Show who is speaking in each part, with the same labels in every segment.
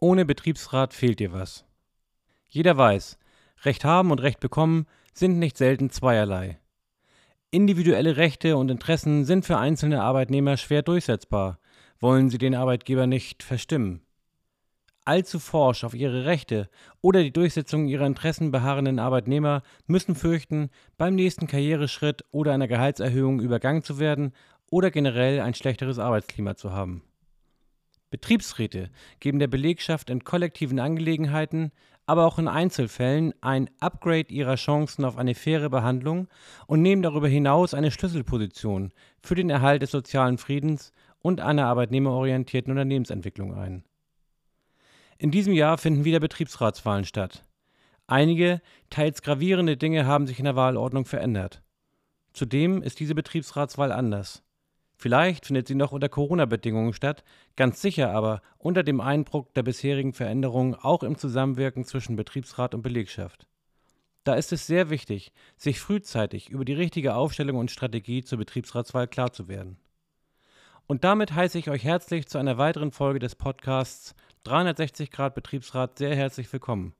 Speaker 1: Ohne Betriebsrat fehlt dir was. Jeder weiß, Recht haben und Recht bekommen sind nicht selten zweierlei. Individuelle Rechte und Interessen sind für einzelne Arbeitnehmer schwer durchsetzbar, wollen sie den Arbeitgeber nicht verstimmen. Allzu forsch auf ihre Rechte oder die Durchsetzung ihrer Interessen beharrenden Arbeitnehmer müssen fürchten, beim nächsten Karriereschritt oder einer Gehaltserhöhung übergangen zu werden oder generell ein schlechteres Arbeitsklima zu haben. Betriebsräte geben der Belegschaft in kollektiven Angelegenheiten, aber auch in Einzelfällen ein Upgrade ihrer Chancen auf eine faire Behandlung und nehmen darüber hinaus eine Schlüsselposition für den Erhalt des sozialen Friedens und einer arbeitnehmerorientierten Unternehmensentwicklung ein. In diesem Jahr finden wieder Betriebsratswahlen statt. Einige, teils gravierende Dinge haben sich in der Wahlordnung verändert. Zudem ist diese Betriebsratswahl anders. Vielleicht findet sie noch unter Corona-Bedingungen statt, ganz sicher aber unter dem Eindruck der bisherigen Veränderungen auch im Zusammenwirken zwischen Betriebsrat und Belegschaft. Da ist es sehr wichtig, sich frühzeitig über die richtige Aufstellung und Strategie zur Betriebsratswahl klar zu werden. Und damit heiße ich euch herzlich zu einer weiteren Folge des Podcasts 360 Grad Betriebsrat sehr herzlich willkommen.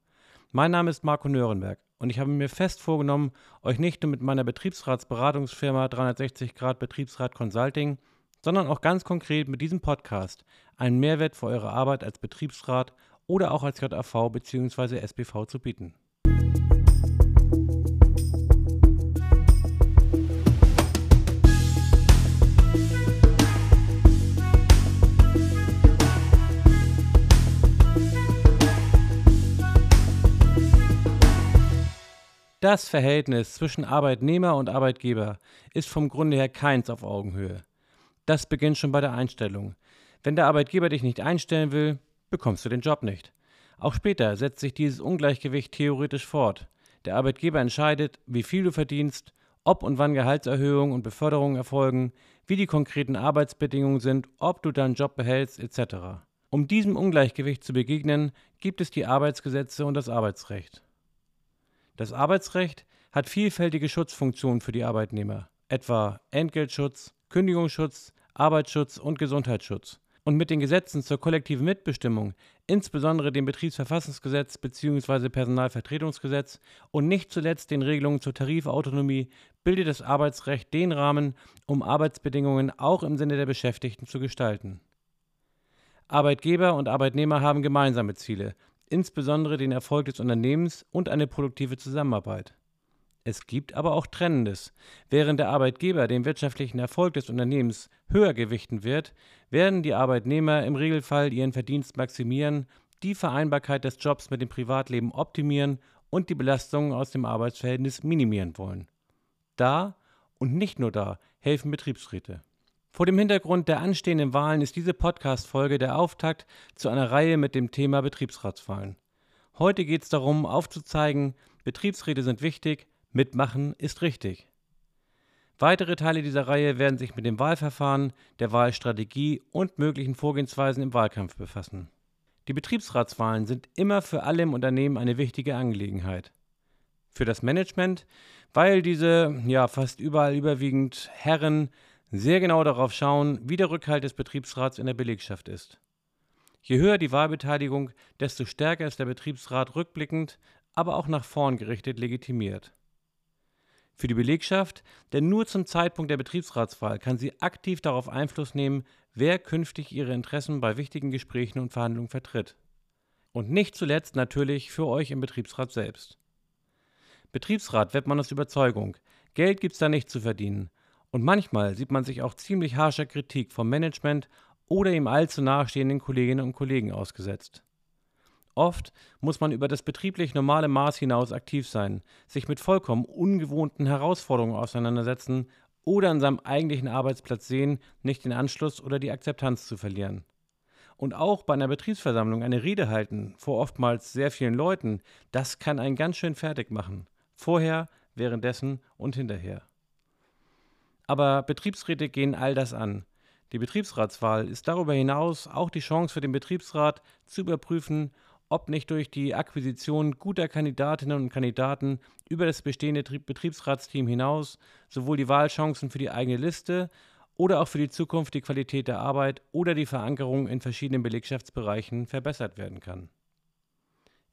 Speaker 1: Mein Name ist Marco Nörenberg und ich habe mir fest vorgenommen, euch nicht nur mit meiner Betriebsratsberatungsfirma 360 Grad Betriebsrat Consulting, sondern auch ganz konkret mit diesem Podcast einen Mehrwert für eure Arbeit als Betriebsrat oder auch als JAV bzw. SBV zu bieten. Das Verhältnis zwischen Arbeitnehmer und Arbeitgeber ist vom Grunde her keins auf Augenhöhe. Das beginnt schon bei der Einstellung. Wenn der Arbeitgeber dich nicht einstellen will, bekommst du den Job nicht. Auch später setzt sich dieses Ungleichgewicht theoretisch fort. Der Arbeitgeber entscheidet, wie viel du verdienst, ob und wann Gehaltserhöhungen und Beförderungen erfolgen, wie die konkreten Arbeitsbedingungen sind, ob du deinen Job behältst, etc. Um diesem Ungleichgewicht zu begegnen, gibt es die Arbeitsgesetze und das Arbeitsrecht. Das Arbeitsrecht hat vielfältige Schutzfunktionen für die Arbeitnehmer, etwa Entgeltschutz, Kündigungsschutz, Arbeitsschutz und Gesundheitsschutz. Und mit den Gesetzen zur kollektiven Mitbestimmung, insbesondere dem Betriebsverfassungsgesetz bzw. Personalvertretungsgesetz und nicht zuletzt den Regelungen zur Tarifautonomie, bildet das Arbeitsrecht den Rahmen, um Arbeitsbedingungen auch im Sinne der Beschäftigten zu gestalten. Arbeitgeber und Arbeitnehmer haben gemeinsame Ziele, insbesondere den Erfolg des Unternehmens und eine produktive Zusammenarbeit. Es gibt aber auch Trennendes. Während der Arbeitgeber den wirtschaftlichen Erfolg des Unternehmens höher gewichten wird, werden die Arbeitnehmer im Regelfall ihren Verdienst maximieren, die Vereinbarkeit des Jobs mit dem Privatleben optimieren und die Belastungen aus dem Arbeitsverhältnis minimieren wollen. Da und nicht nur da helfen Betriebsräte. Vor dem Hintergrund der anstehenden Wahlen ist diese Podcast-Folge der Auftakt zu einer Reihe mit dem Thema Betriebsratswahlen. Heute geht es darum, aufzuzeigen, Betriebsräte sind wichtig, mitmachen ist richtig. Weitere Teile dieser Reihe werden sich mit dem Wahlverfahren, der Wahlstrategie und möglichen Vorgehensweisen im Wahlkampf befassen. Die Betriebsratswahlen sind immer für alle im Unternehmen eine wichtige Angelegenheit. Für das Management, weil diese ja fast überall überwiegend Herren sehr genau darauf schauen, wie der Rückhalt des Betriebsrats in der Belegschaft ist. Je höher die Wahlbeteiligung, desto stärker ist der Betriebsrat rückblickend, aber auch nach vorn gerichtet legitimiert. Für die Belegschaft, denn nur zum Zeitpunkt der Betriebsratswahl kann sie aktiv darauf Einfluss nehmen, wer künftig ihre Interessen bei wichtigen Gesprächen und Verhandlungen vertritt. Und nicht zuletzt natürlich für euch im Betriebsrat selbst. Betriebsrat wird man aus Überzeugung. Geld gibt's da nicht zu verdienen. Und manchmal sieht man sich auch ziemlich harscher Kritik vom Management oder ihm allzu nahestehenden Kolleginnen und Kollegen ausgesetzt. Oft muss man über das betrieblich normale Maß hinaus aktiv sein, sich mit vollkommen ungewohnten Herausforderungen auseinandersetzen oder an seinem eigentlichen Arbeitsplatz sehen, nicht den Anschluss oder die Akzeptanz zu verlieren. Und auch bei einer Betriebsversammlung eine Rede halten, vor oftmals sehr vielen Leuten, das kann einen ganz schön fertig machen. Vorher, währenddessen und hinterher. Aber Betriebsräte gehen all das an. Die Betriebsratswahl ist darüber hinaus auch die Chance für den Betriebsrat zu überprüfen, ob nicht durch die Akquisition guter Kandidatinnen und Kandidaten über das bestehende Betriebsratsteam hinaus sowohl die Wahlchancen für die eigene Liste oder auch für die Zukunft die Qualität der Arbeit oder die Verankerung in verschiedenen Belegschaftsbereichen verbessert werden kann.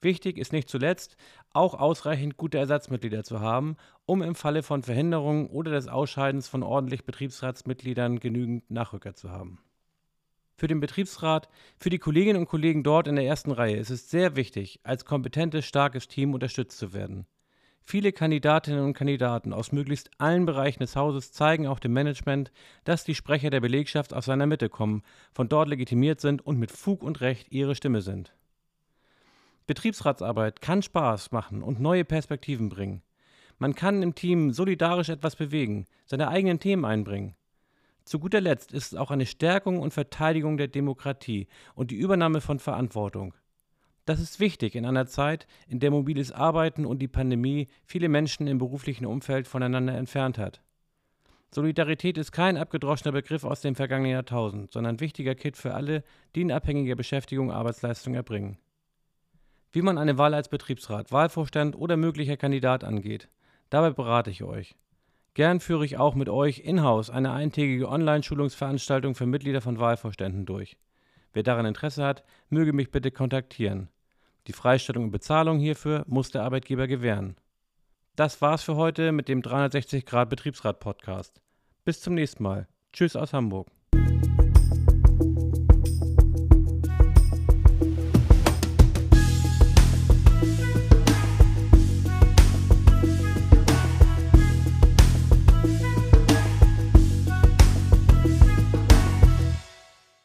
Speaker 1: Wichtig ist nicht zuletzt, auch ausreichend gute Ersatzmitglieder zu haben, um im Falle von Verhinderung oder des Ausscheidens von ordentlich Betriebsratsmitgliedern genügend Nachrücker zu haben. Für den Betriebsrat, für die Kolleginnen und Kollegen dort in der ersten Reihe ist es sehr wichtig, als kompetentes, starkes Team unterstützt zu werden. Viele Kandidatinnen und Kandidaten aus möglichst allen Bereichen des Hauses zeigen auch dem Management, dass die Sprecher der Belegschaft aus seiner Mitte kommen, von dort legitimiert sind und mit Fug und Recht ihre Stimme sind. Betriebsratsarbeit kann Spaß machen und neue Perspektiven bringen. Man kann im Team solidarisch etwas bewegen, seine eigenen Themen einbringen. Zu guter Letzt ist es auch eine Stärkung und Verteidigung der Demokratie und die Übernahme von Verantwortung. Das ist wichtig in einer Zeit, in der mobiles Arbeiten und die Pandemie viele Menschen im beruflichen Umfeld voneinander entfernt hat. Solidarität ist kein abgedroschener Begriff aus dem vergangenen Jahrtausend, sondern ein wichtiger Kit für alle, die in abhängiger Beschäftigung Arbeitsleistung erbringen. Wie man eine Wahl als Betriebsrat, Wahlvorstand oder möglicher Kandidat angeht, dabei berate ich euch. Gern führe ich auch mit euch in-house eine eintägige Online-Schulungsveranstaltung für Mitglieder von Wahlvorständen durch. Wer daran Interesse hat, möge mich bitte kontaktieren. Die Freistellung und Bezahlung hierfür muss der Arbeitgeber gewähren. Das war's für heute mit dem 360 Grad Betriebsrat Podcast. Bis zum nächsten Mal. Tschüss aus Hamburg.